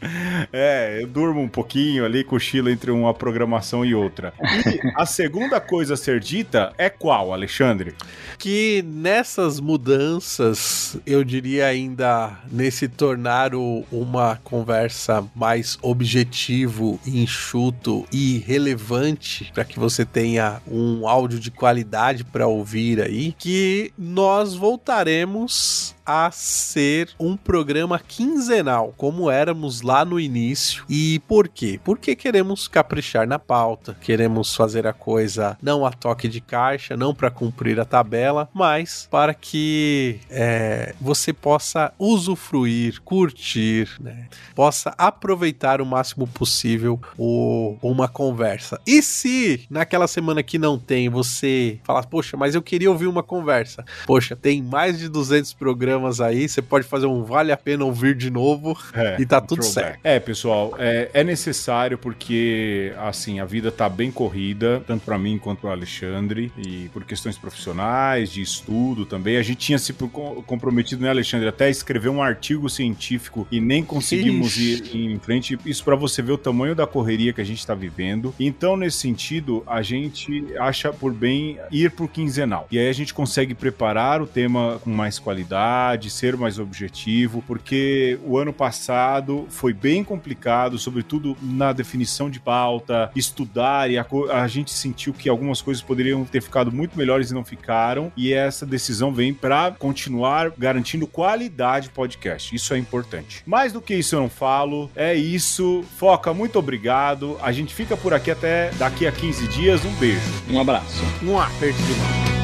É, eu durmo um pouquinho ali, cochilo entre uma programação e outra. E a segunda coisa a ser dita é qual, Alexandre? Que nessas mudanças, eu diria ainda nesse tornar o, uma conversa mais objetivo, enxuto e relevante para que você tenha um áudio de qualidade para ouvir aí, que nós voltaremos a ser um programa quinzenal, como éramos lá no início. E por quê? Porque queremos caprichar na pauta, queremos fazer a coisa não a toque de caixa, não para cumprir a tabela, mas para que é, você possa usufruir, curtir, né? possa aproveitar o máximo possível o, uma conversa. E se naquela semana que não tem, você falar, poxa, mas eu queria ouvir uma conversa. Poxa, tem mais de 200 programas aí, você pode fazer um vale a pena ouvir de novo é, e tá tudo certo. É, pessoal, é, é, necessário porque, assim, a vida tá bem corrida, tanto para mim quanto para Alexandre, e por questões profissionais, de estudo também. A gente tinha se comprometido, né, Alexandre, até escrever um artigo científico e nem conseguimos Ixi. ir em frente. Isso para você ver o tamanho da correria que a gente tá vivendo. Então, nesse sentido, a gente acha por bem ir pro quinzenal. E aí a gente consegue preparar o tema com mais qualidade, ser mais objetivo, porque o ano passado foi bem complicado, sobretudo na definição de pauta, estudar, e a, a gente sentiu que algumas coisas poderiam ter ficado muito melhores e não ficaram. E essa decisão vem para continuar garantindo qualidade podcast. Isso é importante. Mais do que isso eu não falo. É isso. Foca, muito obrigado. A gente fica por aqui até daqui a 15 dias. Um beijo. Um abraço. Um aperto de mão.